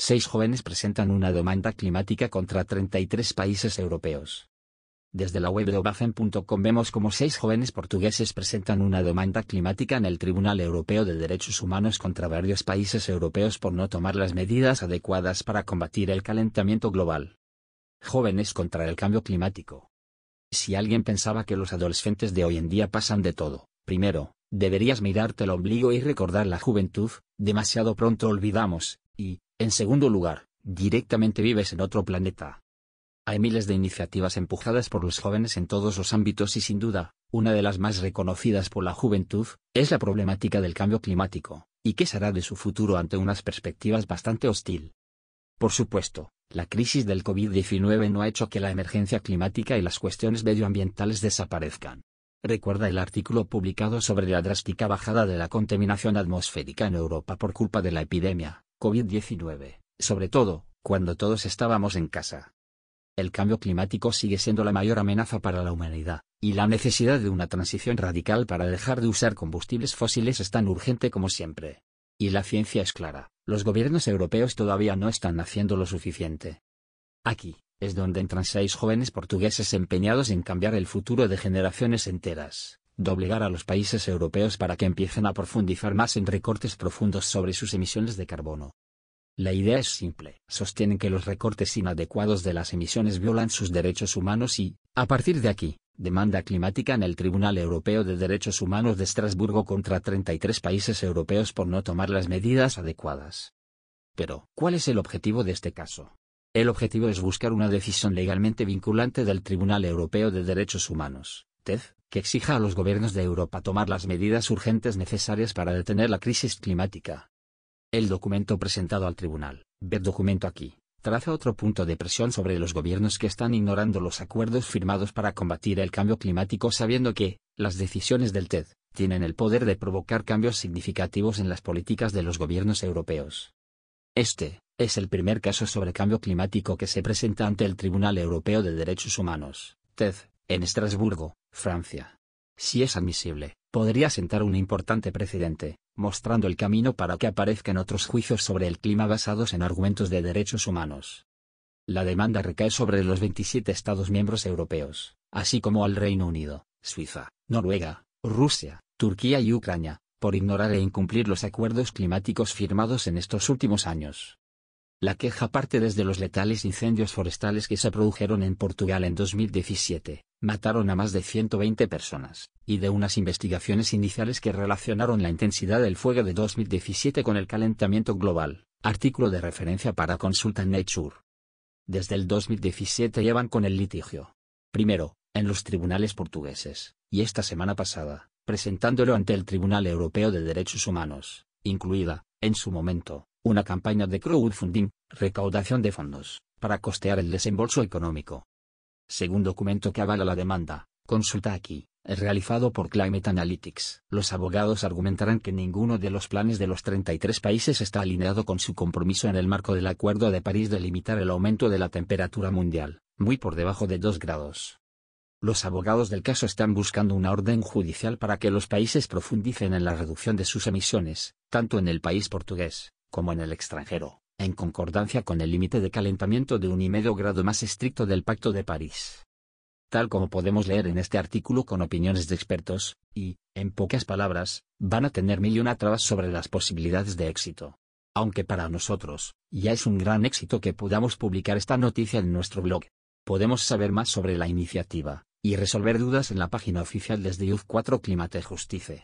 seis jóvenes presentan una demanda climática contra 33 países europeos. Desde la web de obacen.com vemos como seis jóvenes portugueses presentan una demanda climática en el Tribunal Europeo de Derechos Humanos contra varios países europeos por no tomar las medidas adecuadas para combatir el calentamiento global. Jóvenes contra el cambio climático. Si alguien pensaba que los adolescentes de hoy en día pasan de todo, primero, deberías mirarte el ombligo y recordar la juventud, demasiado pronto olvidamos, y, en segundo lugar, directamente vives en otro planeta. Hay miles de iniciativas empujadas por los jóvenes en todos los ámbitos y sin duda, una de las más reconocidas por la juventud, es la problemática del cambio climático, y qué será de su futuro ante unas perspectivas bastante hostil. Por supuesto, la crisis del COVID-19 no ha hecho que la emergencia climática y las cuestiones medioambientales desaparezcan. Recuerda el artículo publicado sobre la drástica bajada de la contaminación atmosférica en Europa por culpa de la epidemia, COVID-19, sobre todo, cuando todos estábamos en casa. El cambio climático sigue siendo la mayor amenaza para la humanidad, y la necesidad de una transición radical para dejar de usar combustibles fósiles es tan urgente como siempre. Y la ciencia es clara, los gobiernos europeos todavía no están haciendo lo suficiente. Aquí, es donde entran seis jóvenes portugueses empeñados en cambiar el futuro de generaciones enteras, de obligar a los países europeos para que empiecen a profundizar más en recortes profundos sobre sus emisiones de carbono, la idea es simple. Sostienen que los recortes inadecuados de las emisiones violan sus derechos humanos y, a partir de aquí, demanda climática en el Tribunal Europeo de Derechos Humanos de Estrasburgo contra 33 países europeos por no tomar las medidas adecuadas. Pero, ¿cuál es el objetivo de este caso? El objetivo es buscar una decisión legalmente vinculante del Tribunal Europeo de Derechos Humanos, TED, que exija a los gobiernos de Europa tomar las medidas urgentes necesarias para detener la crisis climática, el documento presentado al tribunal, ver documento aquí, traza otro punto de presión sobre los gobiernos que están ignorando los acuerdos firmados para combatir el cambio climático sabiendo que, las decisiones del TED, tienen el poder de provocar cambios significativos en las políticas de los gobiernos europeos. Este, es el primer caso sobre cambio climático que se presenta ante el Tribunal Europeo de Derechos Humanos, TED, en Estrasburgo, Francia. Si es admisible, podría sentar un importante precedente, mostrando el camino para que aparezcan otros juicios sobre el clima basados en argumentos de derechos humanos. La demanda recae sobre los 27 Estados miembros europeos, así como al Reino Unido, Suiza, Noruega, Rusia, Turquía y Ucrania, por ignorar e incumplir los acuerdos climáticos firmados en estos últimos años. La queja parte desde los letales incendios forestales que se produjeron en Portugal en 2017, mataron a más de 120 personas, y de unas investigaciones iniciales que relacionaron la intensidad del fuego de 2017 con el calentamiento global, artículo de referencia para consulta en Nature. Desde el 2017 llevan con el litigio. Primero, en los tribunales portugueses, y esta semana pasada, presentándolo ante el Tribunal Europeo de Derechos Humanos, incluida, en su momento, una campaña de crowdfunding, recaudación de fondos, para costear el desembolso económico. Según documento que avala la demanda, consulta aquí, realizado por Climate Analytics. Los abogados argumentarán que ninguno de los planes de los 33 países está alineado con su compromiso en el marco del Acuerdo de París de limitar el aumento de la temperatura mundial, muy por debajo de 2 grados. Los abogados del caso están buscando una orden judicial para que los países profundicen en la reducción de sus emisiones, tanto en el país portugués, como en el extranjero, en concordancia con el límite de calentamiento de un y medio grado más estricto del Pacto de París. Tal como podemos leer en este artículo con opiniones de expertos, y, en pocas palabras, van a tener mil y una trabas sobre las posibilidades de éxito. Aunque para nosotros, ya es un gran éxito que podamos publicar esta noticia en nuestro blog. Podemos saber más sobre la iniciativa, y resolver dudas en la página oficial desde Youth 4 Climate Justice.